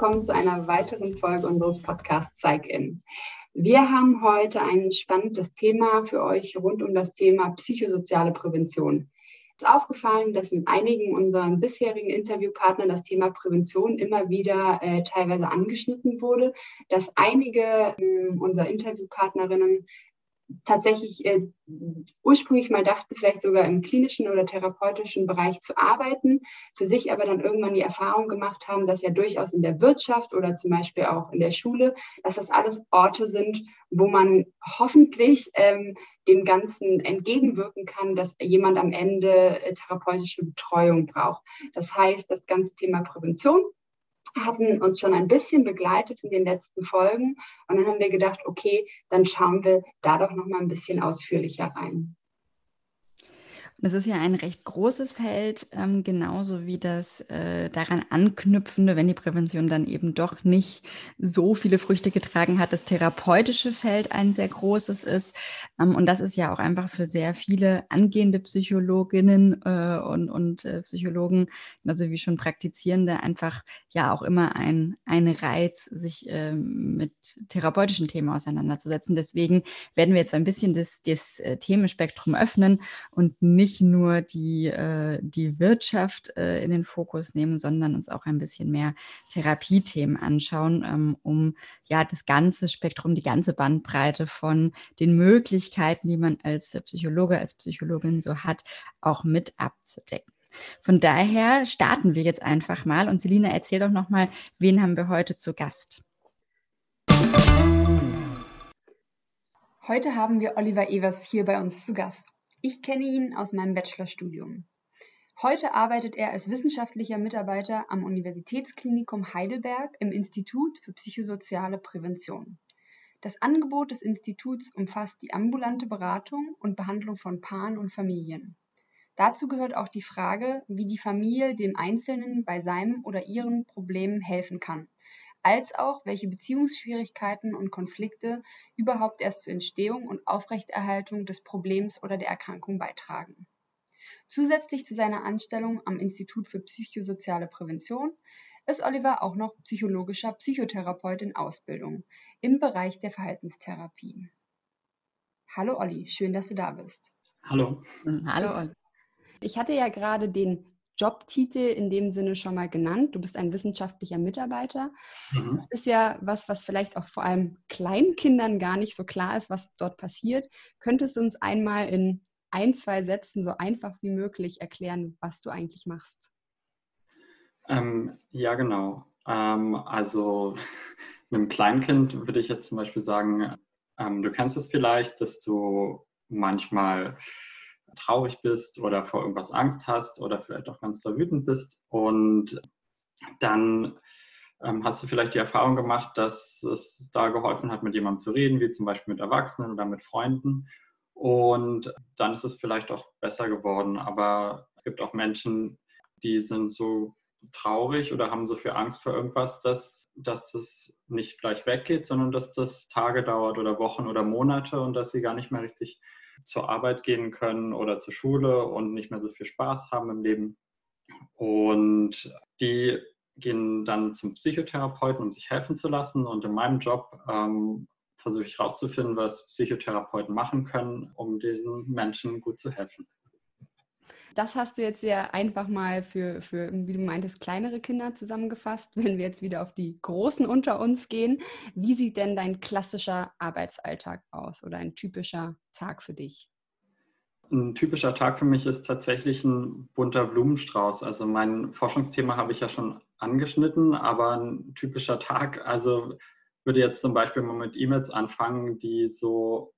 willkommen zu einer weiteren Folge unseres Podcasts Zeig In. Wir haben heute ein spannendes Thema für euch rund um das Thema psychosoziale Prävention. Es ist aufgefallen, dass mit einigen unserer bisherigen Interviewpartnern das Thema Prävention immer wieder äh, teilweise angeschnitten wurde, dass einige äh, unserer Interviewpartnerinnen tatsächlich äh, ursprünglich mal dachten, vielleicht sogar im klinischen oder therapeutischen Bereich zu arbeiten, für sich aber dann irgendwann die Erfahrung gemacht haben, dass ja durchaus in der Wirtschaft oder zum Beispiel auch in der Schule, dass das alles Orte sind, wo man hoffentlich ähm, dem Ganzen entgegenwirken kann, dass jemand am Ende äh, therapeutische Betreuung braucht. Das heißt, das ganze Thema Prävention hatten uns schon ein bisschen begleitet in den letzten Folgen. Und dann haben wir gedacht, okay, dann schauen wir da doch noch mal ein bisschen ausführlicher rein. Das ist ja ein recht großes Feld, ähm, genauso wie das äh, daran anknüpfende, wenn die Prävention dann eben doch nicht so viele Früchte getragen hat, das therapeutische Feld ein sehr großes ist. Ähm, und das ist ja auch einfach für sehr viele angehende Psychologinnen äh, und, und äh, Psychologen, also wie schon Praktizierende, einfach ja auch immer ein, ein Reiz, sich ähm, mit therapeutischen Themen auseinanderzusetzen. Deswegen werden wir jetzt ein bisschen das, das äh, Themenspektrum öffnen und nicht nicht nur die, äh, die Wirtschaft äh, in den Fokus nehmen, sondern uns auch ein bisschen mehr Therapiethemen anschauen, ähm, um ja das ganze Spektrum, die ganze Bandbreite von den Möglichkeiten, die man als Psychologe, als Psychologin so hat, auch mit abzudecken. Von daher starten wir jetzt einfach mal und Selina, erzähl doch nochmal, wen haben wir heute zu Gast? Heute haben wir Oliver Evers hier bei uns zu Gast. Ich kenne ihn aus meinem Bachelorstudium. Heute arbeitet er als wissenschaftlicher Mitarbeiter am Universitätsklinikum Heidelberg im Institut für psychosoziale Prävention. Das Angebot des Instituts umfasst die ambulante Beratung und Behandlung von Paaren und Familien. Dazu gehört auch die Frage, wie die Familie dem Einzelnen bei seinem oder ihren Problemen helfen kann, als auch welche Beziehungsschwierigkeiten und Konflikte überhaupt erst zur Entstehung und Aufrechterhaltung des Problems oder der Erkrankung beitragen. Zusätzlich zu seiner Anstellung am Institut für psychosoziale Prävention ist Oliver auch noch psychologischer Psychotherapeut in Ausbildung im Bereich der Verhaltenstherapie. Hallo Olli, schön, dass du da bist. Hallo. Hallo Olli. Ich hatte ja gerade den Jobtitel in dem Sinne schon mal genannt. Du bist ein wissenschaftlicher Mitarbeiter. Mhm. Das ist ja was, was vielleicht auch vor allem Kleinkindern gar nicht so klar ist, was dort passiert. Könntest du uns einmal in ein, zwei Sätzen so einfach wie möglich erklären, was du eigentlich machst? Ähm, ja, genau. Ähm, also mit einem Kleinkind würde ich jetzt zum Beispiel sagen, ähm, du kennst es vielleicht, dass du manchmal traurig bist oder vor irgendwas Angst hast oder vielleicht auch ganz so wütend bist. Und dann ähm, hast du vielleicht die Erfahrung gemacht, dass es da geholfen hat, mit jemandem zu reden, wie zum Beispiel mit Erwachsenen oder mit Freunden. Und dann ist es vielleicht auch besser geworden. Aber es gibt auch Menschen, die sind so traurig oder haben so viel Angst vor irgendwas, dass, dass es nicht gleich weggeht, sondern dass das Tage dauert oder Wochen oder Monate und dass sie gar nicht mehr richtig zur Arbeit gehen können oder zur Schule und nicht mehr so viel Spaß haben im Leben. Und die gehen dann zum Psychotherapeuten, um sich helfen zu lassen. Und in meinem Job ähm, versuche ich herauszufinden, was Psychotherapeuten machen können, um diesen Menschen gut zu helfen. Das hast du jetzt sehr einfach mal für, für, wie du meintest, kleinere Kinder zusammengefasst. Wenn wir jetzt wieder auf die Großen unter uns gehen, wie sieht denn dein klassischer Arbeitsalltag aus oder ein typischer Tag für dich? Ein typischer Tag für mich ist tatsächlich ein bunter Blumenstrauß. Also mein Forschungsthema habe ich ja schon angeschnitten, aber ein typischer Tag, also würde jetzt zum Beispiel mal mit E-Mails anfangen, die so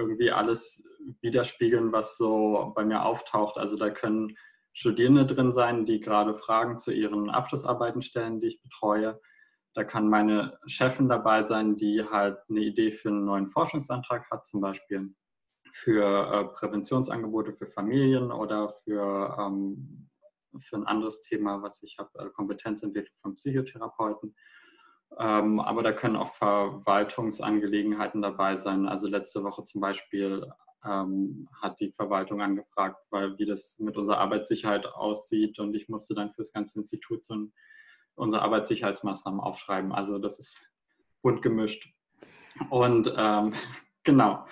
irgendwie alles widerspiegeln, was so bei mir auftaucht. Also da können Studierende drin sein, die gerade Fragen zu ihren Abschlussarbeiten stellen, die ich betreue. Da kann meine Chefin dabei sein, die halt eine Idee für einen neuen Forschungsantrag hat, zum Beispiel für äh, Präventionsangebote für Familien oder für, ähm, für ein anderes Thema, was ich habe, äh, Kompetenzentwicklung von Psychotherapeuten. Ähm, aber da können auch Verwaltungsangelegenheiten dabei sein. Also letzte Woche zum Beispiel ähm, hat die Verwaltung angefragt, weil wie das mit unserer Arbeitssicherheit aussieht und ich musste dann für das ganze Institut so ein unsere Arbeitssicherheitsmaßnahmen aufschreiben. Also das ist bunt gemischt. Und ähm, genau.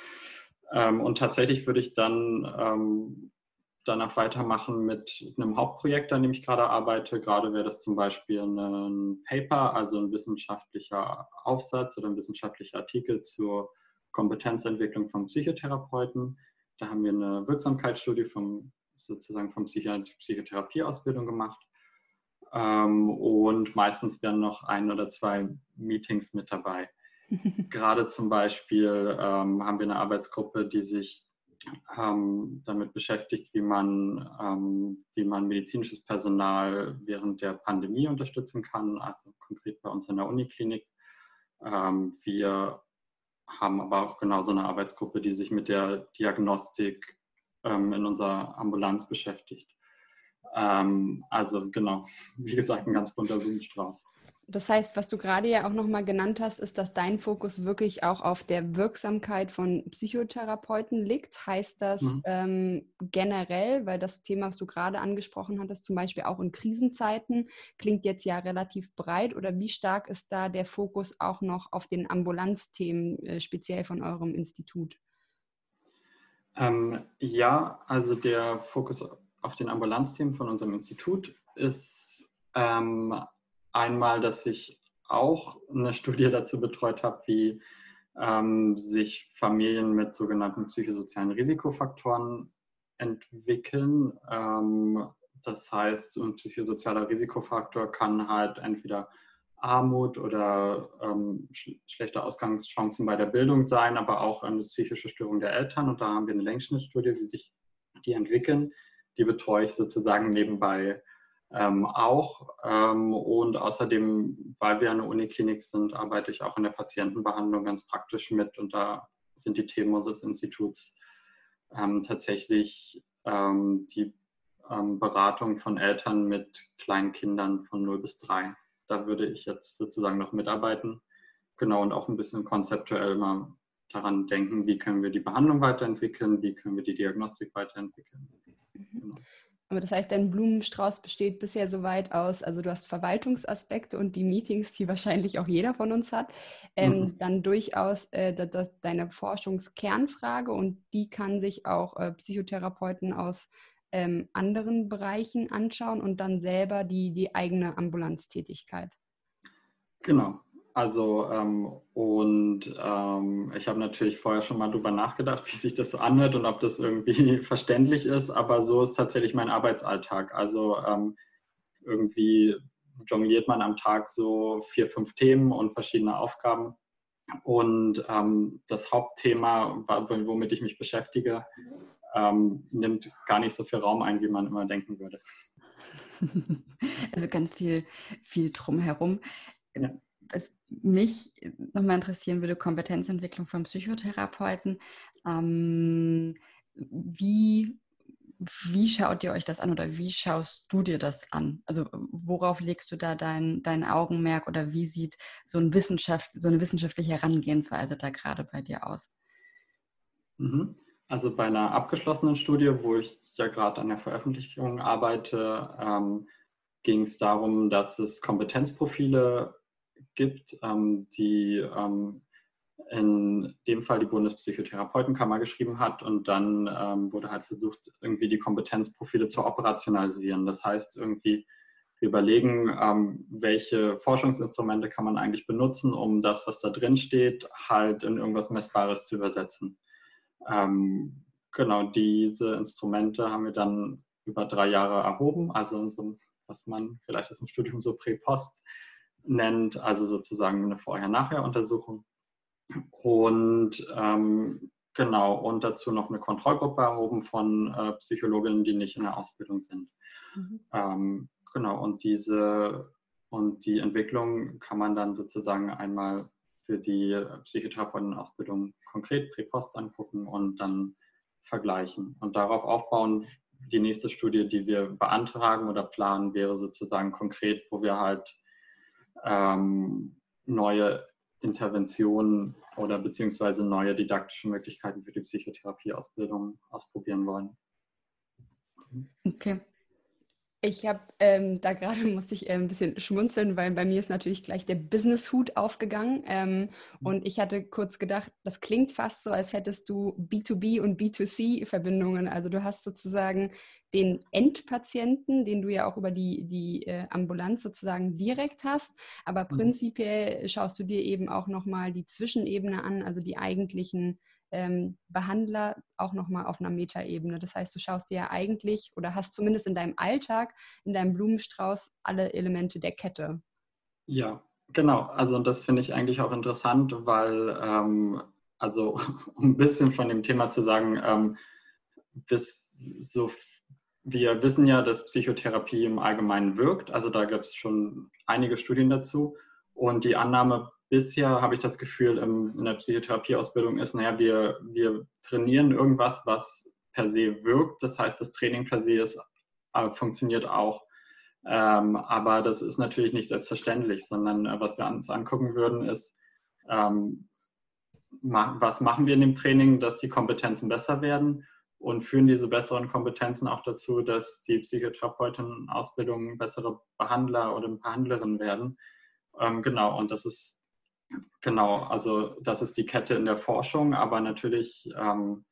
Ähm, und tatsächlich würde ich dann ähm, danach weitermachen mit einem Hauptprojekt, an dem ich gerade arbeite. Gerade wäre das zum Beispiel ein Paper, also ein wissenschaftlicher Aufsatz oder ein wissenschaftlicher Artikel zur Kompetenzentwicklung von Psychotherapeuten. Da haben wir eine Wirksamkeitsstudie vom, sozusagen vom Psycho Psychotherapieausbildung gemacht. Ähm, und meistens werden noch ein oder zwei Meetings mit dabei. Gerade zum Beispiel ähm, haben wir eine Arbeitsgruppe, die sich ähm, damit beschäftigt, wie man, ähm, wie man medizinisches Personal während der Pandemie unterstützen kann, also konkret bei uns in der Uniklinik. Ähm, wir haben aber auch genauso eine Arbeitsgruppe, die sich mit der Diagnostik ähm, in unserer Ambulanz beschäftigt. Ähm, also genau, wie gesagt, ein ganz bunter Blumenstrauß. Das heißt, was du gerade ja auch nochmal genannt hast, ist, dass dein Fokus wirklich auch auf der Wirksamkeit von Psychotherapeuten liegt. Heißt das mhm. ähm, generell, weil das Thema, was du gerade angesprochen hattest, zum Beispiel auch in Krisenzeiten, klingt jetzt ja relativ breit oder wie stark ist da der Fokus auch noch auf den Ambulanzthemen, äh, speziell von eurem Institut? Ähm, ja, also der Fokus auf den Ambulanzthemen von unserem Institut ist ähm, einmal, dass ich auch eine Studie dazu betreut habe, wie ähm, sich Familien mit sogenannten psychosozialen Risikofaktoren entwickeln. Ähm, das heißt, ein psychosozialer Risikofaktor kann halt entweder Armut oder ähm, sch schlechte Ausgangschancen bei der Bildung sein, aber auch eine psychische Störung der Eltern. Und da haben wir eine Längsschnittstudie, wie sich die entwickeln. Die betreue ich sozusagen nebenbei ähm, auch. Ähm, und außerdem, weil wir eine Uniklinik sind, arbeite ich auch in der Patientenbehandlung ganz praktisch mit. Und da sind die Themen unseres Instituts ähm, tatsächlich ähm, die ähm, Beratung von Eltern mit kleinen Kindern von 0 bis 3. Da würde ich jetzt sozusagen noch mitarbeiten. Genau, und auch ein bisschen konzeptuell mal daran denken, wie können wir die Behandlung weiterentwickeln, wie können wir die Diagnostik weiterentwickeln. Mhm. Genau. Aber das heißt, dein Blumenstrauß besteht bisher so weit aus, also du hast Verwaltungsaspekte und die Meetings, die wahrscheinlich auch jeder von uns hat, ähm, mhm. dann durchaus äh, das, deine Forschungskernfrage und die kann sich auch äh, Psychotherapeuten aus ähm, anderen Bereichen anschauen und dann selber die, die eigene Ambulanztätigkeit. Genau, also ähm, und ähm, ich habe natürlich vorher schon mal drüber nachgedacht, wie sich das so anhört und ob das irgendwie verständlich ist, aber so ist tatsächlich mein Arbeitsalltag. Also ähm, irgendwie jongliert man am Tag so vier, fünf Themen und verschiedene Aufgaben. Und ähm, das Hauptthema, womit ich mich beschäftige, ähm, nimmt gar nicht so viel Raum ein, wie man immer denken würde. Also ganz viel, viel drumherum. Ja was mich nochmal interessieren würde, Kompetenzentwicklung von Psychotherapeuten. Ähm, wie, wie schaut ihr euch das an oder wie schaust du dir das an? Also worauf legst du da dein, dein Augenmerk oder wie sieht so, ein Wissenschaft, so eine wissenschaftliche Herangehensweise da gerade bei dir aus? Mhm. Also bei einer abgeschlossenen Studie, wo ich ja gerade an der Veröffentlichung arbeite, ähm, ging es darum, dass es Kompetenzprofile gibt, ähm, die ähm, in dem Fall die Bundespsychotherapeutenkammer geschrieben hat und dann ähm, wurde halt versucht, irgendwie die Kompetenzprofile zu operationalisieren. Das heißt, irgendwie überlegen, ähm, welche Forschungsinstrumente kann man eigentlich benutzen, um das, was da drin steht, halt in irgendwas Messbares zu übersetzen. Ähm, genau, diese Instrumente haben wir dann über drei Jahre erhoben, also in so, was man vielleicht ist im Studium so Prä-Post nennt, also sozusagen eine Vorher-Nachher-Untersuchung. Und ähm, genau, und dazu noch eine Kontrollgruppe erhoben von äh, Psychologinnen, die nicht in der Ausbildung sind. Mhm. Ähm, genau, und diese und die Entwicklung kann man dann sozusagen einmal für die Psychotherapeutenausbildung konkret Präpost angucken und dann vergleichen. Und darauf aufbauen, die nächste Studie, die wir beantragen oder planen, wäre sozusagen konkret, wo wir halt ähm, neue Interventionen oder beziehungsweise neue didaktische Möglichkeiten für die Psychotherapieausbildung ausprobieren wollen. Okay. Ich habe ähm, da gerade muss ich äh, ein bisschen schmunzeln, weil bei mir ist natürlich gleich der Business-Hut aufgegangen. Ähm, mhm. und ich hatte kurz gedacht, das klingt fast so, als hättest du B2B und B2C-Verbindungen. Also du hast sozusagen den Endpatienten, den du ja auch über die, die äh, Ambulanz sozusagen direkt hast. Aber mhm. prinzipiell schaust du dir eben auch nochmal die Zwischenebene an, also die eigentlichen ähm, Behandler auch nochmal auf einer Metaebene. Das heißt, du schaust dir ja eigentlich oder hast zumindest in deinem Alltag, in deinem Blumenstrauß alle Elemente der Kette. Ja, genau. Also das finde ich eigentlich auch interessant, weil, ähm, also um ein bisschen von dem Thema zu sagen, ähm, bis so wir wissen ja, dass Psychotherapie im Allgemeinen wirkt. Also da gibt es schon einige Studien dazu. Und die Annahme bisher habe ich das Gefühl, in der Psychotherapieausbildung ist, naja, wir, wir trainieren irgendwas, was per se wirkt. Das heißt, das Training per se ist, äh, funktioniert auch. Ähm, aber das ist natürlich nicht selbstverständlich, sondern äh, was wir uns angucken würden, ist, ähm, ma was machen wir in dem Training, dass die Kompetenzen besser werden und führen diese besseren Kompetenzen auch dazu, dass die Psychotherapeutinnen-Ausbildung bessere Behandler oder Behandlerinnen werden. Ähm, genau, und das ist Genau, also das ist die Kette in der Forschung, aber natürlich ähm,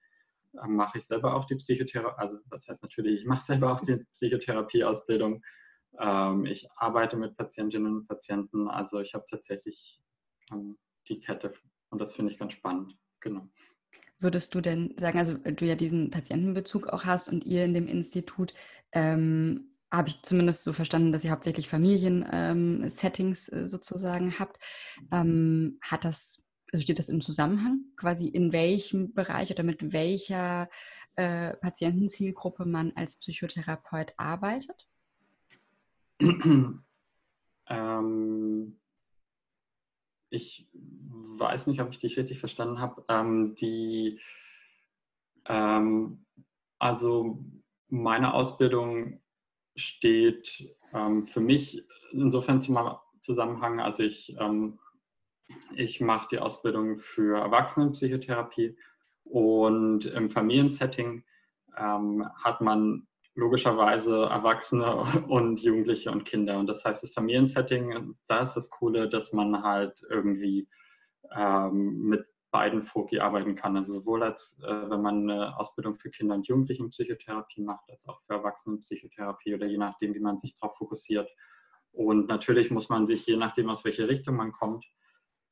mache ich selber auch die Psychotherapie, also das heißt natürlich, ich mache selber auch die Psychotherapieausbildung. Ähm, ich arbeite mit Patientinnen und Patienten, also ich habe tatsächlich ähm, die Kette und das finde ich ganz spannend. Genau. Würdest du denn sagen, also du ja diesen Patientenbezug auch hast und ihr in dem Institut, ähm, habe ich zumindest so verstanden, dass ihr hauptsächlich Familien-Settings ähm, äh, sozusagen habt. Ähm, hat das, also steht das im Zusammenhang, quasi in welchem Bereich oder mit welcher äh, Patientenzielgruppe man als Psychotherapeut arbeitet? ähm, ich weiß nicht, ob ich dich richtig verstanden habe. Ähm, die, ähm, also meine Ausbildung steht ähm, für mich insofern zum Zusammenhang, also ich, ähm, ich mache die Ausbildung für Erwachsenenpsychotherapie und im Familiensetting ähm, hat man logischerweise Erwachsene und Jugendliche und Kinder. Und das heißt, das Familiensetting, da ist das Coole, dass man halt irgendwie ähm, mit beiden Foki arbeiten kann. Also sowohl als äh, wenn man eine Ausbildung für Kinder und Jugendlichenpsychotherapie macht, als auch für Erwachsenenpsychotherapie oder je nachdem, wie man sich darauf fokussiert. Und natürlich muss man sich, je nachdem, aus welche Richtung man kommt,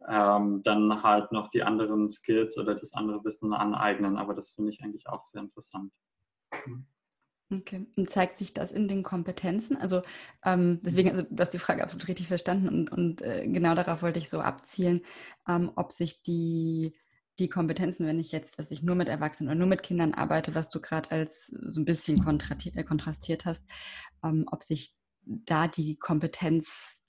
ähm, dann halt noch die anderen Skills oder das andere Wissen aneignen. Aber das finde ich eigentlich auch sehr interessant. Mhm. Okay. Und zeigt sich das in den Kompetenzen? Also ähm, deswegen, also du hast die Frage absolut richtig verstanden und, und äh, genau darauf wollte ich so abzielen, ähm, ob sich die, die Kompetenzen, wenn ich jetzt, was ich nur mit Erwachsenen oder nur mit Kindern arbeite, was du gerade als so ein bisschen äh, kontrastiert hast, ähm, ob sich da die Kompetenz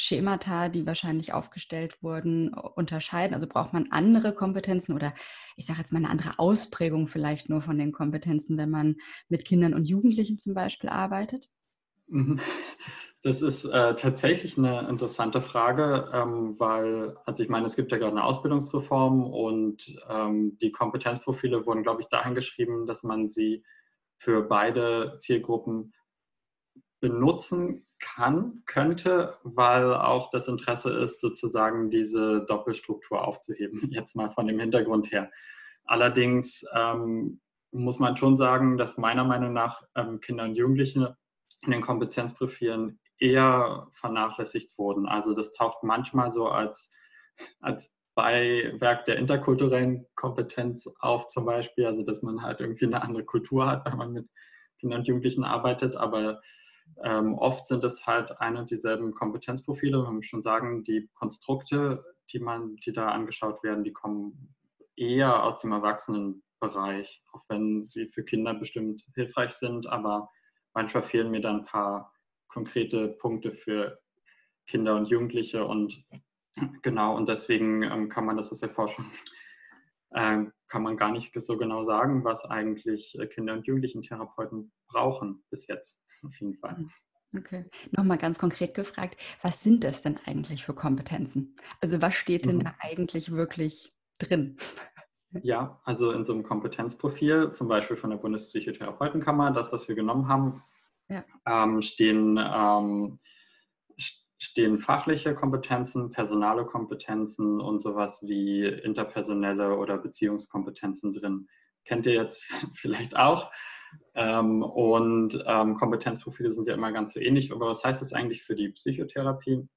Schemata, die wahrscheinlich aufgestellt wurden, unterscheiden? Also braucht man andere Kompetenzen oder ich sage jetzt mal eine andere Ausprägung vielleicht nur von den Kompetenzen, wenn man mit Kindern und Jugendlichen zum Beispiel arbeitet? Mhm. Das ist äh, tatsächlich eine interessante Frage, ähm, weil, also ich meine, es gibt ja gerade eine Ausbildungsreform und ähm, die Kompetenzprofile wurden, glaube ich, dahin geschrieben, dass man sie für beide Zielgruppen benutzen kann, könnte, weil auch das Interesse ist, sozusagen diese Doppelstruktur aufzuheben, jetzt mal von dem Hintergrund her. Allerdings ähm, muss man schon sagen, dass meiner Meinung nach ähm, Kinder und Jugendliche in den Kompetenzprofilen eher vernachlässigt wurden. Also das taucht manchmal so als, als Beiwerk der interkulturellen Kompetenz auf zum Beispiel, also dass man halt irgendwie eine andere Kultur hat, wenn man mit Kindern und Jugendlichen arbeitet, aber ähm, oft sind es halt ein und dieselben Kompetenzprofile. Man muss schon sagen, die Konstrukte, die, man, die da angeschaut werden, die kommen eher aus dem Erwachsenenbereich, auch wenn sie für Kinder bestimmt hilfreich sind. Aber manchmal fehlen mir dann ein paar konkrete Punkte für Kinder und Jugendliche. Und genau, und deswegen ähm, kann man das aus der Forschung äh, kann man gar nicht so genau sagen, was eigentlich äh, Kinder- und Jugendlichen-Therapeuten brauchen bis jetzt auf jeden Fall. Hm, okay. Nochmal ganz konkret gefragt, was sind das denn eigentlich für Kompetenzen? Also was steht denn mhm. da eigentlich wirklich drin? Ja, also in so einem Kompetenzprofil, zum Beispiel von der Bundespsychotherapeutenkammer, das, was wir genommen haben, ja. ähm, stehen, ähm, stehen fachliche Kompetenzen, personale Kompetenzen und sowas wie interpersonelle oder Beziehungskompetenzen drin. Kennt ihr jetzt vielleicht auch? Ähm, und ähm, Kompetenzprofile sind ja immer ganz so ähnlich. Aber was heißt das eigentlich für die Psychotherapie?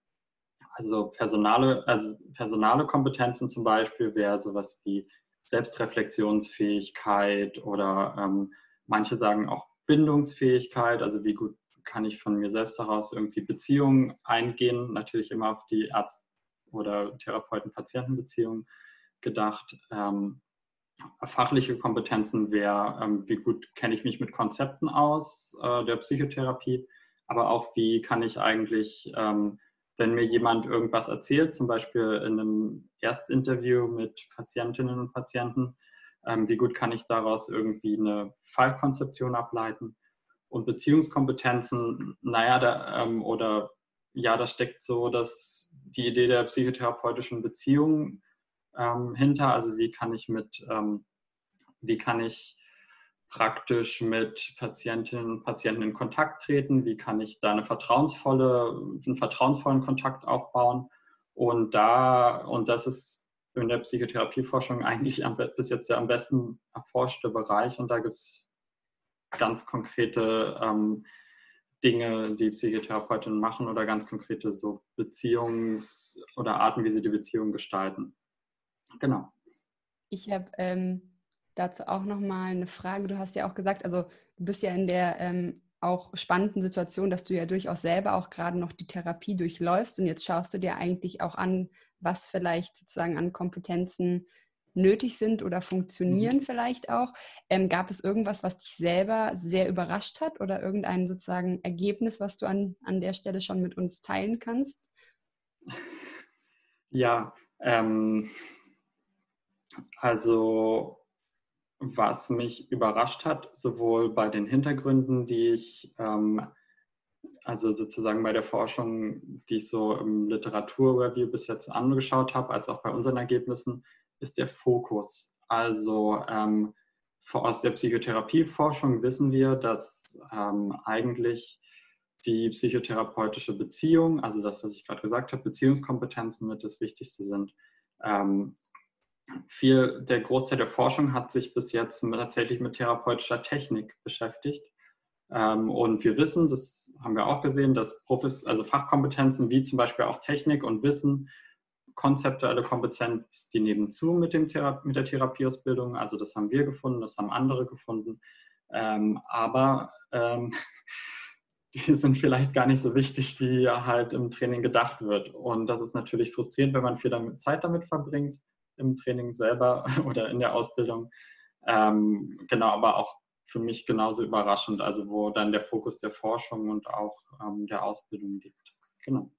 Also personale, also personale Kompetenzen zum Beispiel wäre sowas wie Selbstreflexionsfähigkeit oder ähm, manche sagen auch Bindungsfähigkeit, also wie gut kann ich von mir selbst heraus irgendwie Beziehungen eingehen, natürlich immer auf die Arzt- oder Therapeuten-Patienten-Beziehung gedacht. Ähm, fachliche Kompetenzen wäre, ähm, wie gut kenne ich mich mit Konzepten aus äh, der Psychotherapie, aber auch wie kann ich eigentlich, ähm, wenn mir jemand irgendwas erzählt, zum Beispiel in einem Erstinterview mit Patientinnen und Patienten, ähm, wie gut kann ich daraus irgendwie eine Fallkonzeption ableiten. Und Beziehungskompetenzen, naja, da, ähm, oder ja, da steckt so dass die Idee der psychotherapeutischen Beziehung ähm, hinter. Also wie kann ich mit, ähm, wie kann ich praktisch mit Patientinnen und Patienten in Kontakt treten, wie kann ich da eine vertrauensvolle, einen vertrauensvollen Kontakt aufbauen. Und da, und das ist in der Psychotherapieforschung eigentlich am, bis jetzt der am besten erforschte Bereich. Und da gibt es ganz konkrete ähm, Dinge, die Psychotherapeutinnen machen oder ganz konkrete so Beziehungs- oder Arten, wie sie die Beziehung gestalten. Genau. Ich habe ähm, dazu auch nochmal eine Frage. Du hast ja auch gesagt, also du bist ja in der ähm, auch spannenden Situation, dass du ja durchaus selber auch gerade noch die Therapie durchläufst und jetzt schaust du dir eigentlich auch an, was vielleicht sozusagen an Kompetenzen nötig sind oder funktionieren mhm. vielleicht auch. Ähm, gab es irgendwas, was dich selber sehr überrascht hat oder irgendein sozusagen Ergebnis, was du an, an der Stelle schon mit uns teilen kannst? Ja, ähm, also was mich überrascht hat, sowohl bei den Hintergründen, die ich, ähm, also sozusagen bei der Forschung, die ich so im Literaturreview bis jetzt angeschaut habe, als auch bei unseren Ergebnissen, ist der Fokus. Also ähm, aus der Psychotherapieforschung wissen wir, dass ähm, eigentlich die psychotherapeutische Beziehung, also das, was ich gerade gesagt habe, Beziehungskompetenzen mit das Wichtigste sind. Ähm, viel, der Großteil der Forschung hat sich bis jetzt tatsächlich mit therapeutischer Technik beschäftigt. Ähm, und wir wissen, das haben wir auch gesehen, dass Profis, also Fachkompetenzen wie zum Beispiel auch Technik und Wissen, konzeptuelle Kompetenz, die nehmen zu mit, dem Thera mit der Therapieausbildung. Also das haben wir gefunden, das haben andere gefunden. Ähm, aber ähm, die sind vielleicht gar nicht so wichtig, wie halt im Training gedacht wird. Und das ist natürlich frustrierend, wenn man viel damit, Zeit damit verbringt im Training selber oder in der Ausbildung. Ähm, genau, aber auch für mich genauso überraschend, also wo dann der Fokus der Forschung und auch ähm, der Ausbildung liegt. Genau.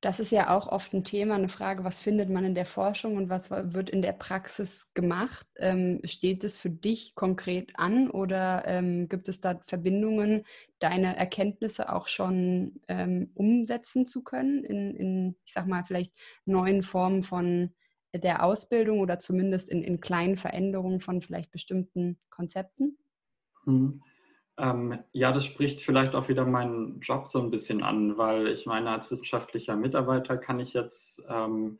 Das ist ja auch oft ein Thema, eine Frage, was findet man in der Forschung und was wird in der Praxis gemacht? Ähm, steht es für dich konkret an oder ähm, gibt es da Verbindungen, deine Erkenntnisse auch schon ähm, umsetzen zu können in, in, ich sag mal, vielleicht neuen Formen von der Ausbildung oder zumindest in, in kleinen Veränderungen von vielleicht bestimmten Konzepten? Mhm. Ähm, ja, das spricht vielleicht auch wieder meinen Job so ein bisschen an, weil ich meine, als wissenschaftlicher Mitarbeiter kann ich jetzt ähm,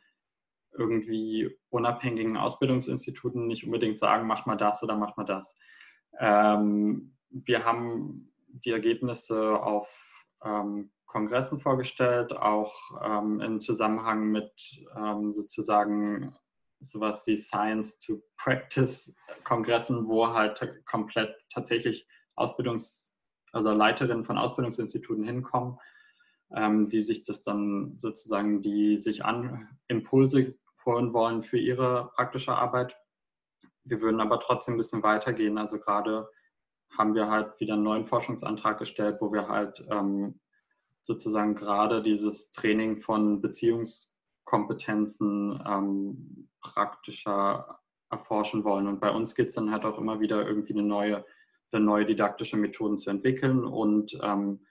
irgendwie unabhängigen Ausbildungsinstituten nicht unbedingt sagen, mach mal das oder mach mal das. Ähm, wir haben die Ergebnisse auf ähm, Kongressen vorgestellt, auch ähm, im Zusammenhang mit ähm, sozusagen sowas wie Science to Practice Kongressen, wo halt komplett tatsächlich Ausbildungs-, also Leiterinnen von Ausbildungsinstituten hinkommen, ähm, die sich das dann sozusagen, die sich an Impulse holen wollen für ihre praktische Arbeit. Wir würden aber trotzdem ein bisschen weitergehen. Also gerade haben wir halt wieder einen neuen Forschungsantrag gestellt, wo wir halt ähm, sozusagen gerade dieses Training von Beziehungskompetenzen ähm, praktischer erforschen wollen. Und bei uns geht es dann halt auch immer wieder irgendwie eine neue, eine neue didaktische Methoden zu entwickeln und ähm,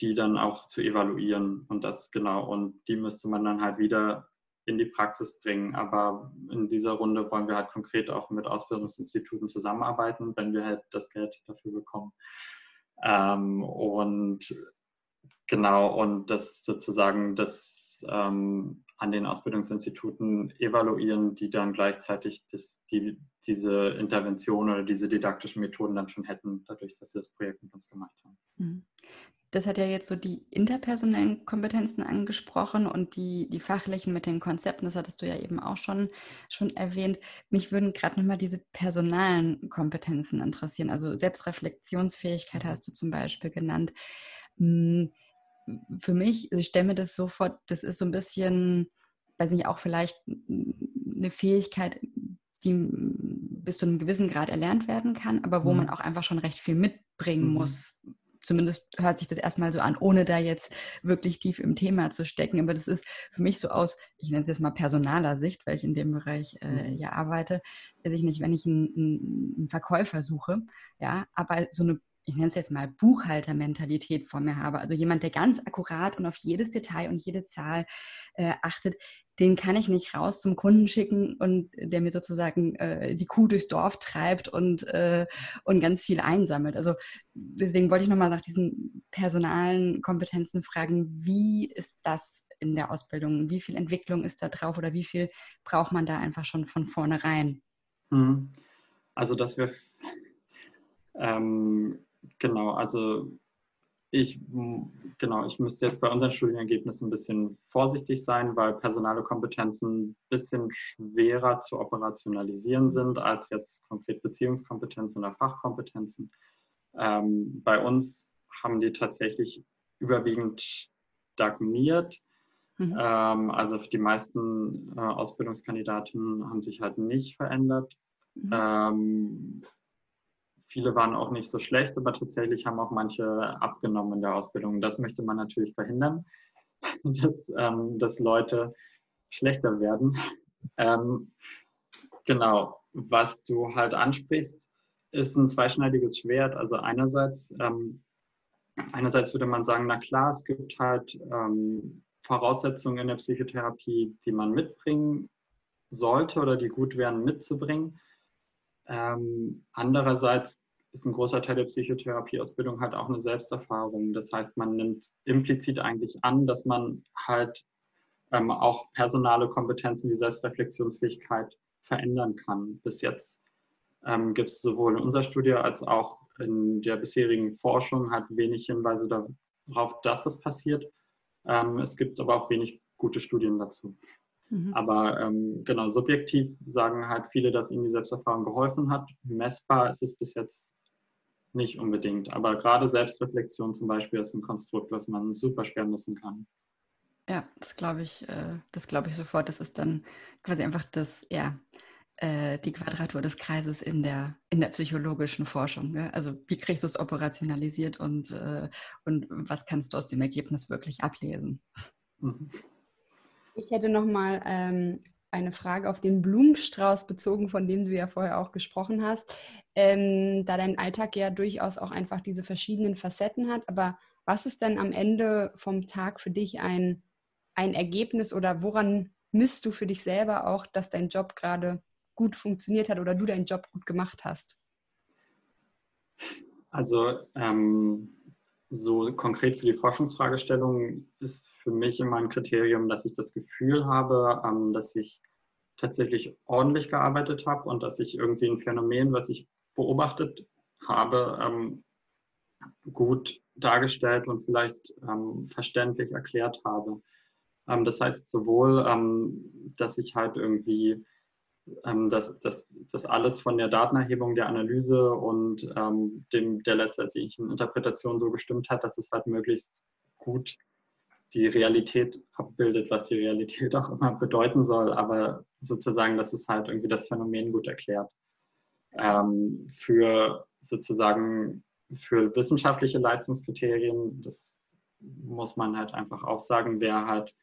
die dann auch zu evaluieren. Und das genau, und die müsste man dann halt wieder in die Praxis bringen. Aber in dieser Runde wollen wir halt konkret auch mit Ausbildungsinstituten zusammenarbeiten, wenn wir halt das Geld dafür bekommen. Ähm, und genau, und das sozusagen das ähm, an den Ausbildungsinstituten evaluieren, die dann gleichzeitig das, die, diese Intervention oder diese didaktischen Methoden dann schon hätten, dadurch, dass sie das Projekt mit uns gemacht haben. Mhm. Das hat ja jetzt so die interpersonellen Kompetenzen angesprochen und die, die fachlichen mit den Konzepten, das hattest du ja eben auch schon, schon erwähnt. Mich würden gerade nochmal diese personalen Kompetenzen interessieren. Also Selbstreflexionsfähigkeit hast du zum Beispiel genannt. Hm, für mich, also ich stelle mir das sofort, das ist so ein bisschen, weiß nicht, auch vielleicht eine Fähigkeit, die bis zu einem gewissen Grad erlernt werden kann, aber wo mhm. man auch einfach schon recht viel mitbringen mhm. muss, zumindest hört sich das erstmal so an, ohne da jetzt wirklich tief im Thema zu stecken. Aber das ist für mich so aus, ich nenne es jetzt mal personaler Sicht, weil ich in dem Bereich äh, mhm. ja arbeite, weiß ich nicht, wenn ich einen, einen Verkäufer suche, ja, aber so eine ich nenne es jetzt mal Buchhaltermentalität vor mir habe, also jemand, der ganz akkurat und auf jedes Detail und jede Zahl äh, achtet, den kann ich nicht raus zum Kunden schicken und der mir sozusagen äh, die Kuh durchs Dorf treibt und, äh, und ganz viel einsammelt. Also deswegen wollte ich nochmal nach diesen personalen Kompetenzen fragen, wie ist das in der Ausbildung? Wie viel Entwicklung ist da drauf oder wie viel braucht man da einfach schon von vornherein? Mhm. Also dass wir ähm, genau, also ich, genau, ich müsste jetzt bei unseren Studienergebnissen ein bisschen vorsichtig sein, weil personale Kompetenzen ein bisschen schwerer zu operationalisieren sind als jetzt konkret Beziehungskompetenzen oder Fachkompetenzen. Ähm, bei uns haben die tatsächlich überwiegend stagniert. Mhm. Ähm, also die meisten äh, Ausbildungskandidaten haben sich halt nicht verändert. Mhm. Ähm, Viele waren auch nicht so schlecht, aber tatsächlich haben auch manche abgenommen in der Ausbildung. Das möchte man natürlich verhindern, dass, ähm, dass Leute schlechter werden. Ähm, genau, was du halt ansprichst, ist ein zweischneidiges Schwert. Also einerseits, ähm, einerseits würde man sagen, na klar, es gibt halt ähm, Voraussetzungen in der Psychotherapie, die man mitbringen sollte oder die gut wären mitzubringen. Ähm, andererseits ist ein großer Teil der Psychotherapieausbildung halt auch eine Selbsterfahrung. Das heißt, man nimmt implizit eigentlich an, dass man halt ähm, auch personale Kompetenzen, die Selbstreflexionsfähigkeit verändern kann. Bis jetzt ähm, gibt es sowohl in unserer Studie als auch in der bisherigen Forschung halt wenig Hinweise darauf, dass es passiert. Ähm, es gibt aber auch wenig gute Studien dazu. Mhm. Aber ähm, genau, subjektiv sagen halt viele, dass ihnen die Selbsterfahrung geholfen hat. Messbar ist es bis jetzt nicht unbedingt. Aber gerade Selbstreflexion zum Beispiel ist ein Konstrukt, was man super schwer messen kann. Ja, das glaube ich, äh, das glaube ich sofort. Das ist dann quasi einfach das, ja, äh, die Quadratur des Kreises in der, in der psychologischen Forschung. Also wie kriegst du es operationalisiert und, äh, und was kannst du aus dem Ergebnis wirklich ablesen? Mhm. Ich hätte noch mal ähm, eine Frage auf den Blumenstrauß bezogen, von dem du ja vorher auch gesprochen hast, ähm, da dein Alltag ja durchaus auch einfach diese verschiedenen Facetten hat. Aber was ist denn am Ende vom Tag für dich ein, ein Ergebnis oder woran misst du für dich selber auch, dass dein Job gerade gut funktioniert hat oder du deinen Job gut gemacht hast? Also ähm, so konkret für die Forschungsfragestellung ist für mich immer ein Kriterium, dass ich das Gefühl habe, ähm, dass ich tatsächlich ordentlich gearbeitet habe und dass ich irgendwie ein Phänomen, was ich beobachtet habe, ähm, gut dargestellt und vielleicht ähm, verständlich erklärt habe. das heißt sowohl, dass ich halt irgendwie ähm, dass, dass, dass alles von der Datenerhebung, der Analyse und ähm, dem, der letztendlichen Interpretation so gestimmt hat, dass es halt möglichst gut die Realität abbildet, was die Realität auch immer bedeuten soll, aber sozusagen, dass es halt irgendwie das Phänomen gut erklärt. Ähm, für sozusagen für wissenschaftliche Leistungskriterien, das muss man halt einfach auch sagen, wer halt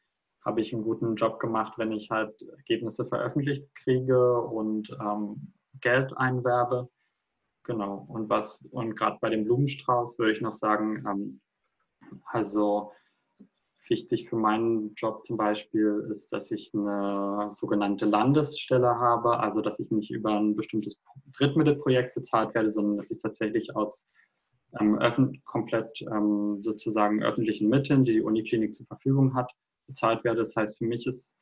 habe ich einen guten Job gemacht, wenn ich halt Ergebnisse veröffentlicht kriege und ähm, Geld einwerbe. Genau. Und was, und gerade bei dem Blumenstrauß würde ich noch sagen, ähm, also wichtig für meinen Job zum Beispiel ist, dass ich eine sogenannte Landesstelle habe, also dass ich nicht über ein bestimmtes Drittmittelprojekt bezahlt werde, sondern dass ich tatsächlich aus ähm, komplett ähm, sozusagen öffentlichen Mitteln, die die Uniklinik zur Verfügung hat, bezahlt werde. Das heißt, für mich ist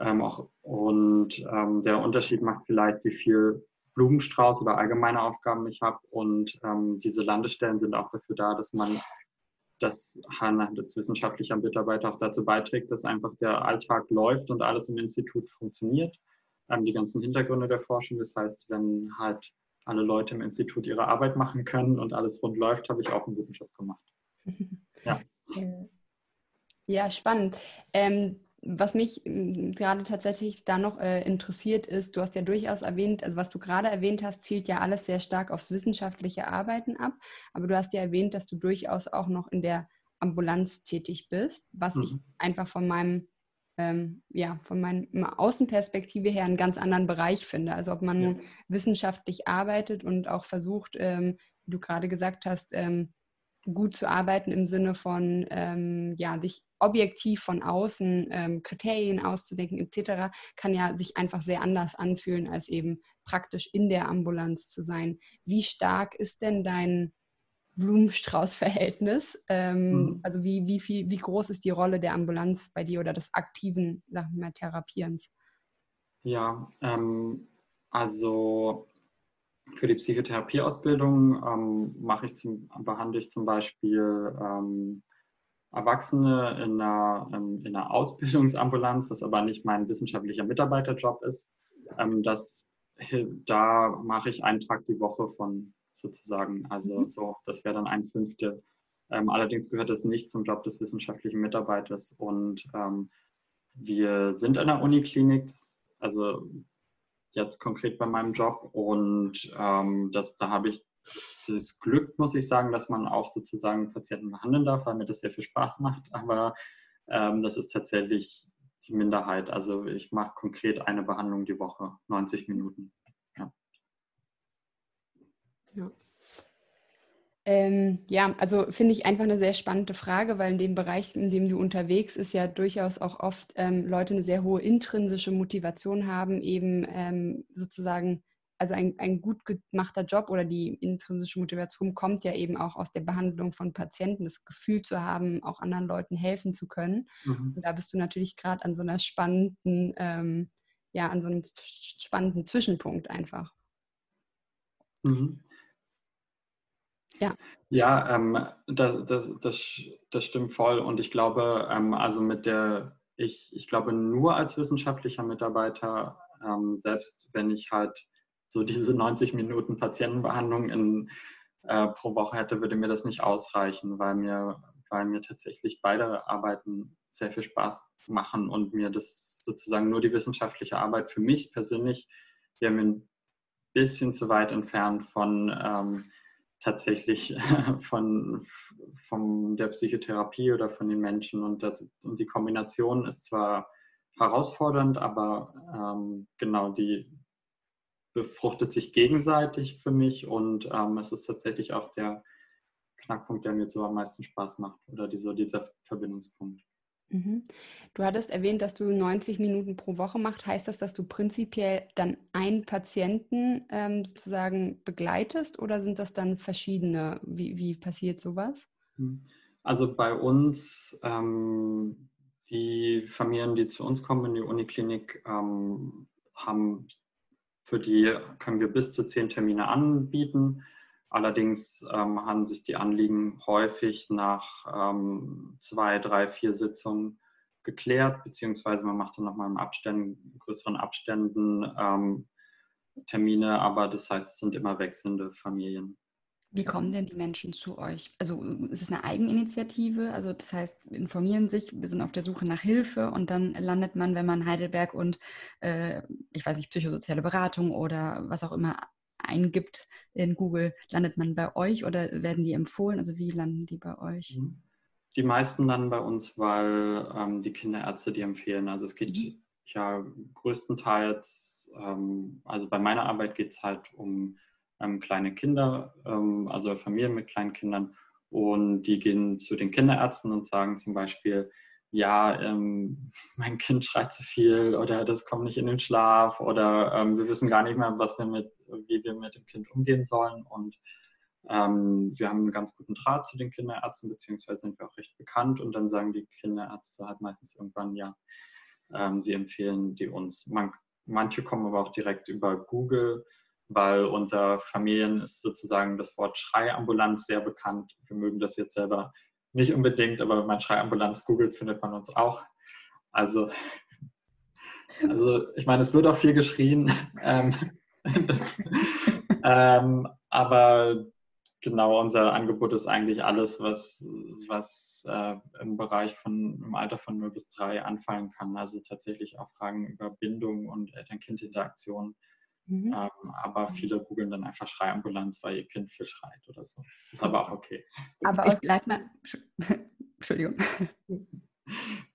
ähm, auch, und ähm, der Unterschied macht vielleicht, wie viel Blumenstrauß oder allgemeine Aufgaben ich habe. Und ähm, diese Landestellen sind auch dafür da, dass man das HAN als wissenschaftlicher Mitarbeiter auch dazu beiträgt, dass einfach der Alltag läuft und alles im Institut funktioniert. Ähm, die ganzen Hintergründe der Forschung. Das heißt, wenn halt alle Leute im Institut ihre Arbeit machen können und alles rund läuft, habe ich auch einen guten Job gemacht. Ja, ja spannend. Ähm, was mich hm, gerade tatsächlich da noch äh, interessiert ist, du hast ja durchaus erwähnt, also was du gerade erwähnt hast, zielt ja alles sehr stark aufs wissenschaftliche Arbeiten ab. Aber du hast ja erwähnt, dass du durchaus auch noch in der Ambulanz tätig bist, was mhm. ich einfach von meinem ähm, ja, von meiner Außenperspektive her einen ganz anderen Bereich finde. Also ob man ja. wissenschaftlich arbeitet und auch versucht, ähm, wie du gerade gesagt hast, ähm, gut zu arbeiten im Sinne von, ähm, ja, sich objektiv von außen ähm, Kriterien auszudenken etc., kann ja sich einfach sehr anders anfühlen, als eben praktisch in der Ambulanz zu sein. Wie stark ist denn dein Blumenstrauß-Verhältnis? Ähm, mhm. Also wie, wie, viel, wie groß ist die Rolle der Ambulanz bei dir oder des aktiven sagen wir, Therapierens? Ja, ähm, also für die Psychotherapieausbildung ähm, mache ich zum, behandle ich zum Beispiel ähm, Erwachsene in einer, in einer Ausbildungsambulanz, was aber nicht mein wissenschaftlicher Mitarbeiterjob ist. Ähm, das, da mache ich einen Tag die Woche von sozusagen. Also mhm. so, das wäre dann ein Fünftel. Ähm, allerdings gehört das nicht zum Job des wissenschaftlichen Mitarbeiters. Und ähm, wir sind in der Uniklinik, also jetzt konkret bei meinem Job. Und ähm, das, da habe ich das Glück, muss ich sagen, dass man auch sozusagen Patienten behandeln darf, weil mir das sehr viel Spaß macht. Aber ähm, das ist tatsächlich die Minderheit. Also ich mache konkret eine Behandlung die Woche, 90 Minuten. Ja. ja. Ähm, ja, also finde ich einfach eine sehr spannende Frage, weil in dem Bereich, in dem du unterwegs ist, ja durchaus auch oft ähm, Leute eine sehr hohe intrinsische Motivation haben, eben ähm, sozusagen also ein, ein gut gemachter Job oder die intrinsische Motivation kommt ja eben auch aus der Behandlung von Patienten, das Gefühl zu haben, auch anderen Leuten helfen zu können. Mhm. Und da bist du natürlich gerade an so einer spannenden, ähm, ja, an so einem spannenden Zwischenpunkt einfach. Mhm. Ja, ja ähm, das, das, das, das stimmt voll. Und ich glaube, ähm, also mit der, ich, ich glaube, nur als wissenschaftlicher Mitarbeiter, ähm, selbst wenn ich halt so diese 90 Minuten Patientenbehandlung in, äh, pro Woche hätte, würde mir das nicht ausreichen, weil mir, weil mir tatsächlich beide Arbeiten sehr viel Spaß machen und mir das sozusagen nur die wissenschaftliche Arbeit für mich persönlich wäre mir ein bisschen zu weit entfernt von ähm, tatsächlich von, von der Psychotherapie oder von den Menschen. Und, das, und die Kombination ist zwar herausfordernd, aber ähm, genau die, befruchtet sich gegenseitig für mich und ähm, es ist tatsächlich auch der Knackpunkt, der mir so am meisten Spaß macht oder dieser, dieser Verbindungspunkt. Mhm. Du hattest erwähnt, dass du 90 Minuten pro Woche machst. Heißt das, dass du prinzipiell dann einen Patienten ähm, sozusagen begleitest oder sind das dann verschiedene? Wie, wie passiert sowas? Mhm. Also bei uns, ähm, die Familien, die zu uns kommen in die Uniklinik, ähm, haben für die können wir bis zu zehn Termine anbieten. Allerdings ähm, haben sich die Anliegen häufig nach ähm, zwei, drei, vier Sitzungen geklärt, beziehungsweise man macht dann nochmal in Abständen, größeren Abständen ähm, Termine, aber das heißt, es sind immer wechselnde Familien. Wie kommen denn die Menschen zu euch? Also ist es eine Eigeninitiative? Also das heißt, informieren sich, wir sind auf der Suche nach Hilfe und dann landet man, wenn man Heidelberg und äh, ich weiß nicht, psychosoziale Beratung oder was auch immer eingibt in Google, landet man bei euch oder werden die empfohlen? Also wie landen die bei euch? Mhm. Die meisten landen bei uns, weil ähm, die Kinderärzte die empfehlen. Also es geht mhm. ja größtenteils, ähm, also bei meiner Arbeit geht es halt um ähm, kleine Kinder, ähm, also Familien mit kleinen Kindern. Und die gehen zu den Kinderärzten und sagen zum Beispiel, ja, ähm, mein Kind schreit zu viel oder das kommt nicht in den Schlaf oder ähm, wir wissen gar nicht mehr, was wir mit, wie wir mit dem Kind umgehen sollen. Und ähm, wir haben einen ganz guten Draht zu den Kinderärzten, beziehungsweise sind wir auch recht bekannt und dann sagen die Kinderärzte halt meistens irgendwann, ja, ähm, sie empfehlen die uns. Man, manche kommen aber auch direkt über Google, weil unter Familien ist sozusagen das Wort Schreiambulanz sehr bekannt. Wir mögen das jetzt selber nicht unbedingt, aber wenn man Schreiambulanz googelt, findet man uns auch. Also, also ich meine, es wird auch viel geschrien. Ähm, ähm, aber genau, unser Angebot ist eigentlich alles, was, was äh, im Bereich von im Alter von 0 bis 3 anfallen kann. Also tatsächlich auch Fragen über Bindung und Eltern-Kind-Interaktion. Mhm. Ähm, aber viele googeln dann einfach Schreiambulanz, weil ihr Kind viel schreit oder so. Ist aber auch okay. Aber ich bleib mal. Entschuldigung.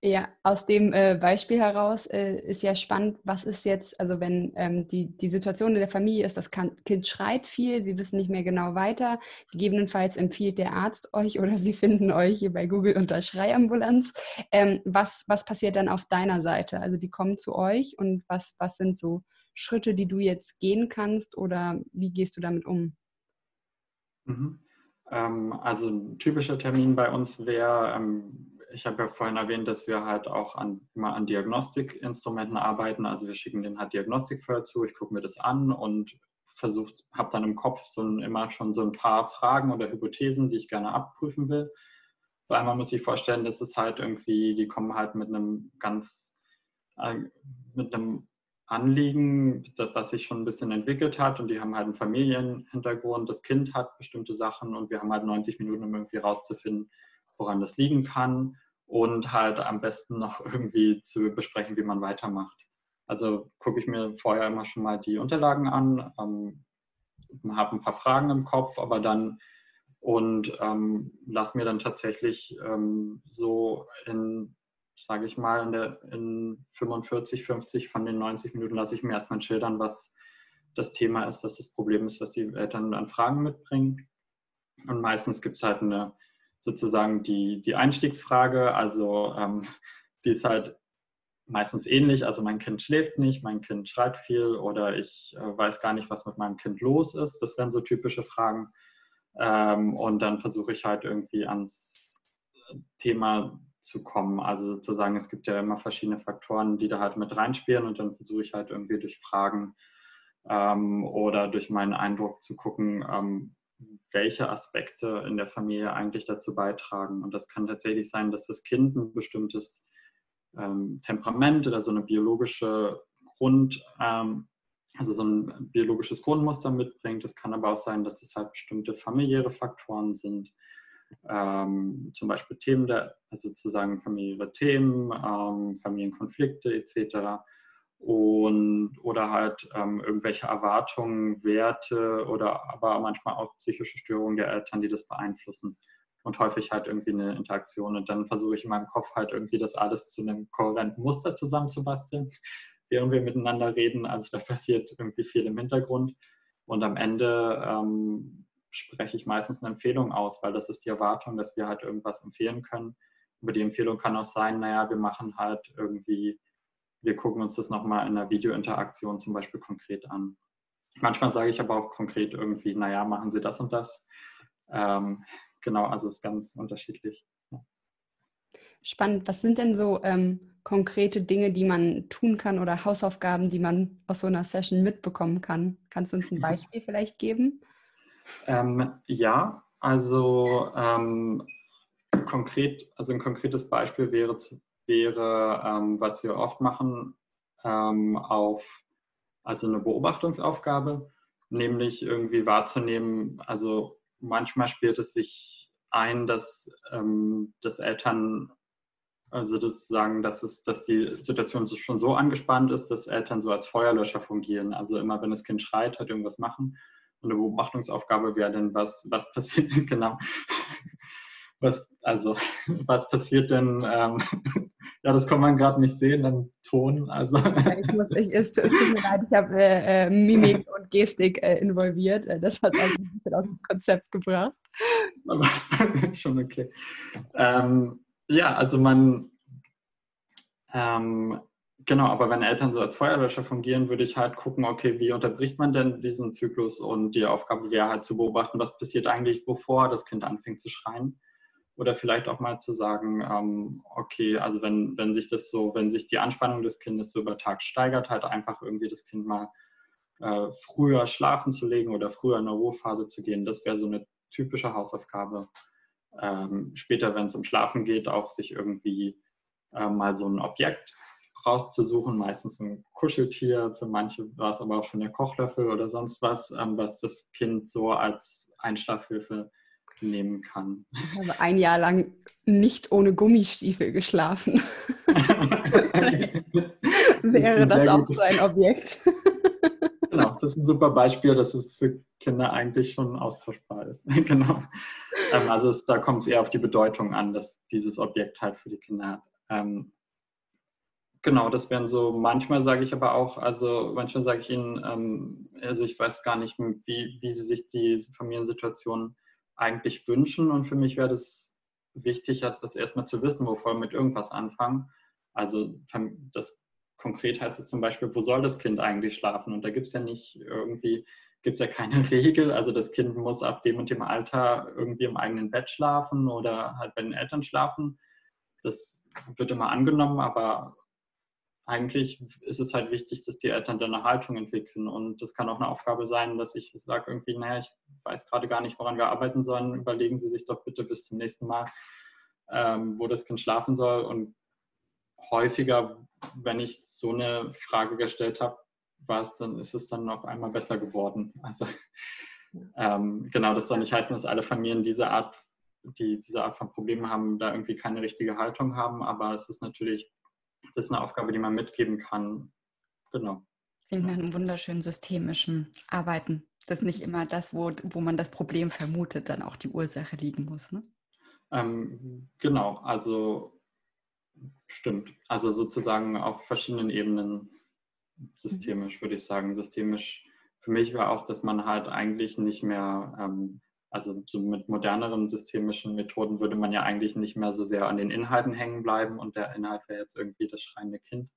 Ja, aus dem äh, Beispiel heraus äh, ist ja spannend, was ist jetzt, also wenn ähm, die, die Situation in der Familie ist, das Kind schreit viel, sie wissen nicht mehr genau weiter, gegebenenfalls empfiehlt der Arzt euch oder sie finden euch hier bei Google unter Schreiambulanz. Ähm, was, was passiert dann auf deiner Seite? Also die kommen zu euch und was, was sind so Schritte, die du jetzt gehen kannst oder wie gehst du damit um? Mhm. Ähm, also ein typischer Termin bei uns wäre, ähm, ich habe ja vorhin erwähnt, dass wir halt auch an, immer an Diagnostikinstrumenten arbeiten. Also wir schicken den halt Diagnostikfeuer zu, ich gucke mir das an und versucht, habe dann im Kopf so ein, immer schon so ein paar Fragen oder Hypothesen, die ich gerne abprüfen will. Weil man muss sich vorstellen, das ist halt irgendwie, die kommen halt mit einem ganz, äh, mit einem Anliegen, das, das sich schon ein bisschen entwickelt hat und die haben halt einen Familienhintergrund, das Kind hat bestimmte Sachen und wir haben halt 90 Minuten, um irgendwie rauszufinden, woran das liegen kann und halt am besten noch irgendwie zu besprechen, wie man weitermacht. Also gucke ich mir vorher immer schon mal die Unterlagen an, ähm, habe ein paar Fragen im Kopf, aber dann und ähm, lass mir dann tatsächlich ähm, so in, sage ich mal, in, der, in 45, 50 von den 90 Minuten lasse ich mir erstmal schildern, was das Thema ist, was das Problem ist, was die Eltern an Fragen mitbringen. Und meistens gibt es halt eine sozusagen die, die Einstiegsfrage. Also ähm, die ist halt meistens ähnlich. Also mein Kind schläft nicht, mein Kind schreit viel oder ich äh, weiß gar nicht, was mit meinem Kind los ist. Das wären so typische Fragen. Ähm, und dann versuche ich halt irgendwie ans Thema zu kommen. Also sozusagen, es gibt ja immer verschiedene Faktoren, die da halt mit reinspielen und dann versuche ich halt irgendwie durch Fragen ähm, oder durch meinen Eindruck zu gucken, ähm, welche Aspekte in der Familie eigentlich dazu beitragen. Und das kann tatsächlich sein, dass das Kind ein bestimmtes ähm, Temperament oder so eine biologische Grund, ähm, also so ein biologisches Grundmuster mitbringt. Es kann aber auch sein, dass es halt bestimmte familiäre Faktoren sind. Ähm, zum Beispiel Themen der, also sozusagen familiäre Themen, ähm, Familienkonflikte etc und oder halt ähm, irgendwelche Erwartungen, Werte oder aber manchmal auch psychische Störungen der Eltern, die das beeinflussen und häufig halt irgendwie eine Interaktion und dann versuche ich in meinem Kopf halt irgendwie das alles zu einem kohärenten Muster zusammenzubasteln, während wir miteinander reden. Also da passiert irgendwie viel im Hintergrund und am Ende ähm, spreche ich meistens eine Empfehlung aus, weil das ist die Erwartung, dass wir halt irgendwas empfehlen können. Aber die Empfehlung kann auch sein, naja, wir machen halt irgendwie wir gucken uns das nochmal in der Videointeraktion zum Beispiel konkret an. Manchmal sage ich aber auch konkret irgendwie, naja, machen Sie das und das. Ähm, genau, also es ist ganz unterschiedlich. Spannend. Was sind denn so ähm, konkrete Dinge, die man tun kann oder Hausaufgaben, die man aus so einer Session mitbekommen kann? Kannst du uns ein Beispiel vielleicht geben? Ähm, ja, also ähm, konkret, also ein konkretes Beispiel wäre zu, wäre, ähm, was wir oft machen, ähm, auf also eine Beobachtungsaufgabe, nämlich irgendwie wahrzunehmen, also manchmal spielt es sich ein, dass, ähm, dass Eltern, also das sagen, dass, es, dass die Situation schon so angespannt ist, dass Eltern so als Feuerlöscher fungieren. Also immer, wenn das Kind schreit, halt irgendwas machen. Und eine Beobachtungsaufgabe wäre dann, was, was passiert, genau, was, also, was passiert denn? Ähm, ja, das kann man gerade nicht sehen, dann Ton. Also. Ich muss, ich, es, es tut mir leid, ich habe äh, äh, Mimik und Gestik äh, involviert. Äh, das hat also ein bisschen aus dem Konzept gebracht. Aber schon okay. Ähm, ja, also man ähm, Genau, aber wenn Eltern so als Feuerlöscher fungieren, würde ich halt gucken, okay, wie unterbricht man denn diesen Zyklus? Und die Aufgabe wäre halt zu beobachten, was passiert eigentlich, bevor das Kind anfängt zu schreien. Oder vielleicht auch mal zu sagen, ähm, okay, also wenn, wenn sich das so, wenn sich die Anspannung des Kindes so über Tag steigert, halt einfach irgendwie das Kind mal äh, früher schlafen zu legen oder früher in eine Ruhephase zu gehen. Das wäre so eine typische Hausaufgabe. Ähm, später, wenn es um Schlafen geht, auch sich irgendwie äh, mal so ein Objekt rauszusuchen, meistens ein Kuscheltier, für manche war es aber auch schon der Kochlöffel oder sonst was, ähm, was das Kind so als Einschlafhilfe nehmen kann. Ich habe ein Jahr lang nicht ohne Gummistiefel geschlafen. Wäre das auch so ein Objekt? genau, das ist ein super Beispiel, dass es für Kinder eigentlich schon austauschbar ist. genau. Ähm, also es, da kommt es eher auf die Bedeutung an, dass dieses Objekt halt für die Kinder hat. Ähm, Genau, das wären so, manchmal sage ich aber auch, also manchmal sage ich Ihnen, ähm, also ich weiß gar nicht, wie, wie Sie sich diese Familiensituation eigentlich wünschen und für mich wäre das wichtig, also das erstmal zu wissen, wovor wir mit irgendwas anfangen. Also das konkret heißt es zum Beispiel, wo soll das Kind eigentlich schlafen? Und da gibt es ja nicht irgendwie, gibt es ja keine Regel. Also das Kind muss ab dem und dem Alter irgendwie im eigenen Bett schlafen oder halt bei den Eltern schlafen. Das wird immer angenommen, aber eigentlich ist es halt wichtig, dass die Eltern dann eine Haltung entwickeln. Und das kann auch eine Aufgabe sein, dass ich sage irgendwie, naja, ich weiß gerade gar nicht, woran wir arbeiten sollen. Überlegen Sie sich doch bitte bis zum nächsten Mal, ähm, wo das Kind schlafen soll. Und häufiger, wenn ich so eine Frage gestellt habe, war es dann, ist es dann auf einmal besser geworden. Also ähm, genau, das soll nicht heißen, dass alle Familien diese Art, die diese Art von Problemen haben, da irgendwie keine richtige Haltung haben. Aber es ist natürlich das ist eine Aufgabe, die man mitgeben kann. Genau. Klingt nach einem wunderschönen systemischen Arbeiten. Das ist nicht immer das, wo, wo man das Problem vermutet, dann auch die Ursache liegen muss. Ne? Ähm, genau, also stimmt. Also sozusagen auf verschiedenen Ebenen systemisch, mhm. würde ich sagen. Systemisch für mich war auch, dass man halt eigentlich nicht mehr ähm, also so mit moderneren systemischen Methoden würde man ja eigentlich nicht mehr so sehr an den Inhalten hängen bleiben und der Inhalt wäre jetzt irgendwie das schreiende Kind.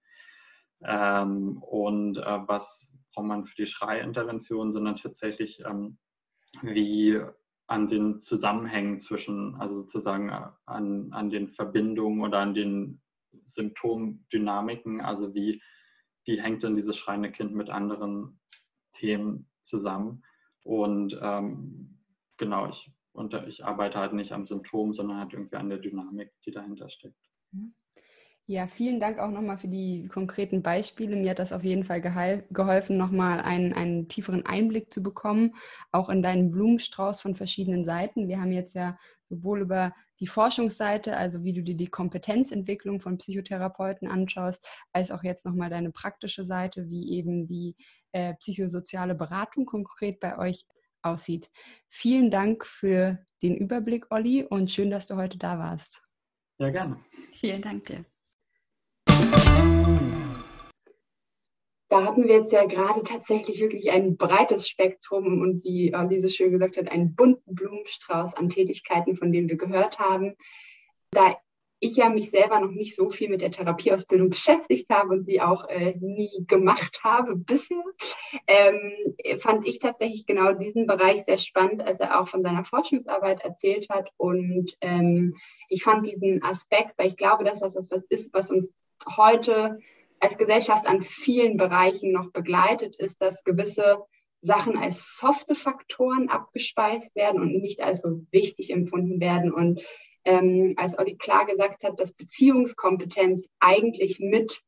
Ähm, und äh, was braucht man für die Schreiintervention, sondern tatsächlich ähm, wie an den Zusammenhängen zwischen, also sozusagen äh, an, an den Verbindungen oder an den Symptomdynamiken, also wie, wie hängt denn dieses schreiende Kind mit anderen Themen zusammen und ähm, genau, ich, und ich arbeite halt nicht am Symptom, sondern halt irgendwie an der Dynamik, die dahinter steckt. Mhm. Ja, vielen Dank auch nochmal für die konkreten Beispiele. Mir hat das auf jeden Fall geholfen, nochmal einen, einen tieferen Einblick zu bekommen, auch in deinen Blumenstrauß von verschiedenen Seiten. Wir haben jetzt ja sowohl über die Forschungsseite, also wie du dir die Kompetenzentwicklung von Psychotherapeuten anschaust, als auch jetzt nochmal deine praktische Seite, wie eben die äh, psychosoziale Beratung konkret bei euch aussieht. Vielen Dank für den Überblick, Olli, und schön, dass du heute da warst. Ja, gerne. Vielen Dank dir. Da hatten wir jetzt ja gerade tatsächlich wirklich ein breites Spektrum und wie Olli so schön gesagt hat, einen bunten Blumenstrauß an Tätigkeiten, von denen wir gehört haben. Da ich ja mich selber noch nicht so viel mit der Therapieausbildung beschäftigt habe und sie auch äh, nie gemacht habe bisher, ähm, fand ich tatsächlich genau diesen Bereich sehr spannend, als er auch von seiner Forschungsarbeit erzählt hat. Und ähm, ich fand diesen Aspekt, weil ich glaube, dass das etwas ist, was uns heute als Gesellschaft an vielen Bereichen noch begleitet, ist, dass gewisse Sachen als softe Faktoren abgespeist werden und nicht als so wichtig empfunden werden. Und ähm, als Olli klar gesagt hat, dass Beziehungskompetenz eigentlich mit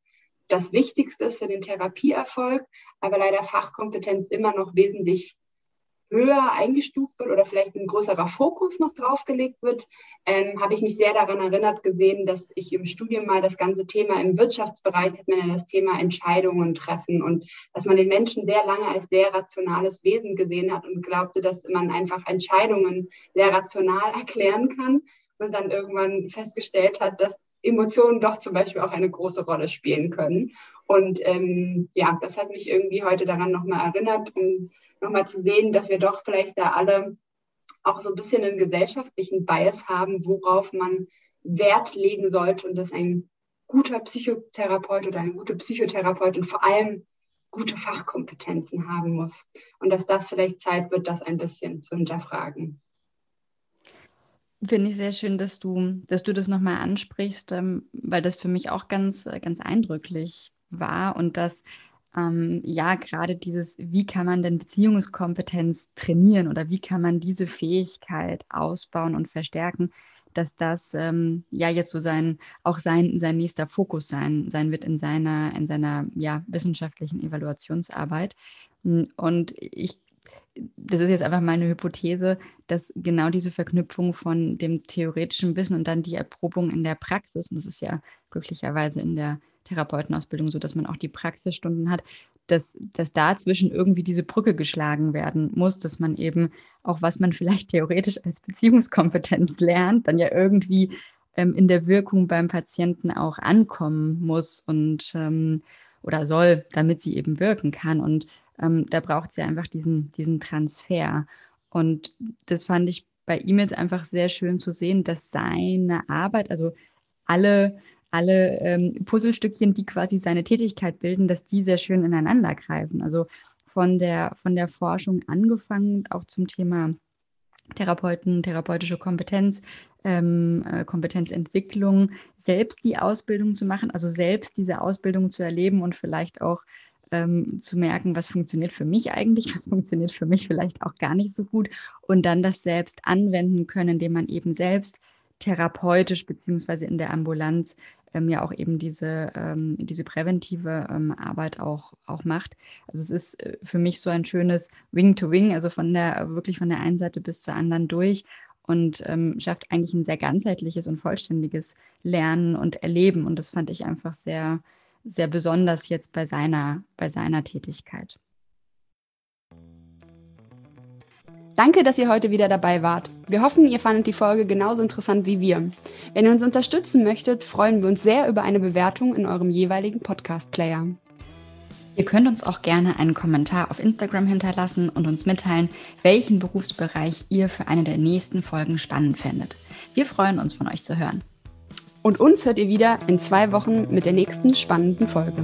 das Wichtigste ist für den Therapieerfolg, aber leider Fachkompetenz immer noch wesentlich höher eingestuft wird oder vielleicht ein größerer Fokus noch draufgelegt wird, ähm, habe ich mich sehr daran erinnert gesehen, dass ich im Studium mal das ganze Thema im Wirtschaftsbereich hat man ja das Thema Entscheidungen treffen und dass man den Menschen sehr lange als sehr rationales Wesen gesehen hat und glaubte, dass man einfach Entscheidungen sehr rational erklären kann und dann irgendwann festgestellt hat, dass Emotionen doch zum Beispiel auch eine große Rolle spielen können. Und ähm, ja, das hat mich irgendwie heute daran nochmal erinnert, um nochmal zu sehen, dass wir doch vielleicht da alle auch so ein bisschen einen gesellschaftlichen Bias haben, worauf man Wert legen sollte und das ein guter Psychotherapeut oder eine gute Psychotherapeutin vor allem gute Fachkompetenzen haben muss und dass das vielleicht Zeit wird, das ein bisschen zu hinterfragen. Finde ich sehr schön, dass du, dass du das nochmal ansprichst, ähm, weil das für mich auch ganz, ganz eindrücklich war und dass ähm, ja gerade dieses, wie kann man denn Beziehungskompetenz trainieren oder wie kann man diese Fähigkeit ausbauen und verstärken, dass das ähm, ja jetzt so sein, auch sein, sein nächster Fokus sein, sein wird in seiner, in seiner ja, wissenschaftlichen Evaluationsarbeit. Hm, und ich das ist jetzt einfach meine Hypothese, dass genau diese Verknüpfung von dem theoretischen Wissen und dann die Erprobung in der Praxis, und das ist ja glücklicherweise in der Therapeutenausbildung so, dass man auch die Praxisstunden hat, dass, dass dazwischen irgendwie diese Brücke geschlagen werden muss, dass man eben auch, was man vielleicht theoretisch als Beziehungskompetenz lernt, dann ja irgendwie ähm, in der Wirkung beim Patienten auch ankommen muss und ähm, oder soll, damit sie eben wirken kann. Und ähm, da braucht sie einfach diesen, diesen Transfer. Und das fand ich bei ihm jetzt einfach sehr schön zu sehen, dass seine Arbeit, also alle alle ähm, Puzzlestückchen, die quasi seine Tätigkeit bilden, dass die sehr schön ineinander greifen. Also von der, von der Forschung angefangen, auch zum Thema Therapeuten, therapeutische Kompetenz, ähm, äh, Kompetenzentwicklung, selbst die Ausbildung zu machen, also selbst diese Ausbildung zu erleben und vielleicht auch ähm, zu merken, was funktioniert für mich eigentlich, was funktioniert für mich vielleicht auch gar nicht so gut und dann das selbst anwenden können, indem man eben selbst therapeutisch beziehungsweise in der Ambulanz ähm, ja auch eben diese, ähm, diese präventive ähm, Arbeit auch, auch macht. Also es ist äh, für mich so ein schönes Wing-to-Wing, -Wing, also von der, wirklich von der einen Seite bis zur anderen durch und ähm, schafft eigentlich ein sehr ganzheitliches und vollständiges Lernen und Erleben. Und das fand ich einfach sehr, sehr besonders jetzt bei seiner, bei seiner Tätigkeit. Danke, dass ihr heute wieder dabei wart. Wir hoffen, ihr fandet die Folge genauso interessant wie wir. Wenn ihr uns unterstützen möchtet, freuen wir uns sehr über eine Bewertung in eurem jeweiligen Podcast-Player. Ihr könnt uns auch gerne einen Kommentar auf Instagram hinterlassen und uns mitteilen, welchen Berufsbereich ihr für eine der nächsten Folgen spannend findet. Wir freuen uns, von euch zu hören. Und uns hört ihr wieder in zwei Wochen mit der nächsten spannenden Folge.